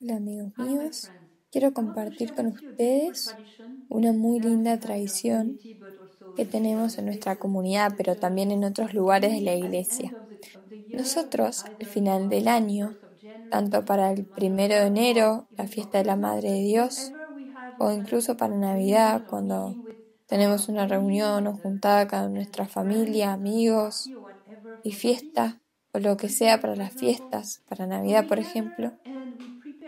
Hola amigos míos, quiero compartir con ustedes una muy linda tradición que tenemos en nuestra comunidad, pero también en otros lugares de la iglesia. Nosotros, al final del año, tanto para el primero de enero, la fiesta de la Madre de Dios, o incluso para Navidad, cuando tenemos una reunión o juntada con nuestra familia, amigos y fiesta, o lo que sea para las fiestas, para Navidad por ejemplo,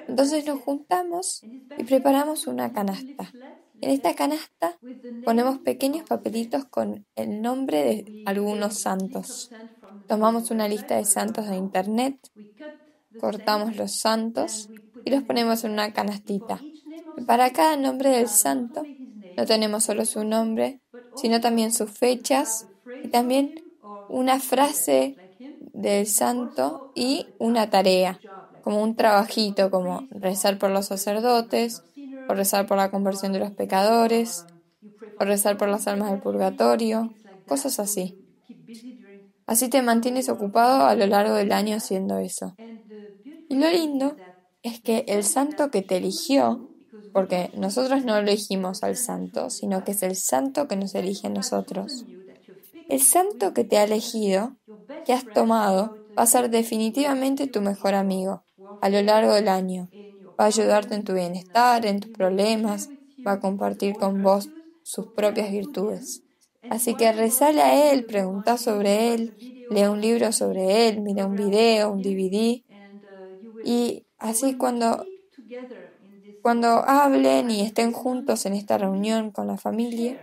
entonces nos juntamos y preparamos una canasta. En esta canasta ponemos pequeños papelitos con el nombre de algunos santos. Tomamos una lista de santos de internet, cortamos los santos y los ponemos en una canastita. para cada nombre del santo no tenemos solo su nombre, sino también sus fechas y también una frase del santo y una tarea como un trabajito, como rezar por los sacerdotes, o rezar por la conversión de los pecadores, o rezar por las almas del purgatorio, cosas así. Así te mantienes ocupado a lo largo del año haciendo eso. Y lo lindo es que el santo que te eligió, porque nosotros no elegimos al santo, sino que es el santo que nos elige a nosotros. El santo que te ha elegido, que has tomado, va a ser definitivamente tu mejor amigo a lo largo del año. Va a ayudarte en tu bienestar, en tus problemas, va a compartir con vos sus propias virtudes. Así que rezale a él, pregunta sobre él, lee un libro sobre él, mira un video, un DVD. Y así cuando, cuando hablen y estén juntos en esta reunión con la familia,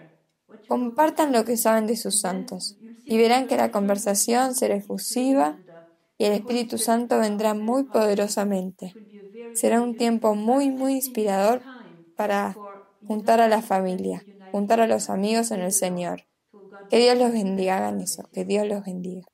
compartan lo que saben de sus santos y verán que la conversación será efusiva y el Espíritu Santo vendrá muy poderosamente. Será un tiempo muy, muy inspirador para juntar a la familia, juntar a los amigos en el Señor. Que Dios los bendiga, hagan eso, que Dios los bendiga.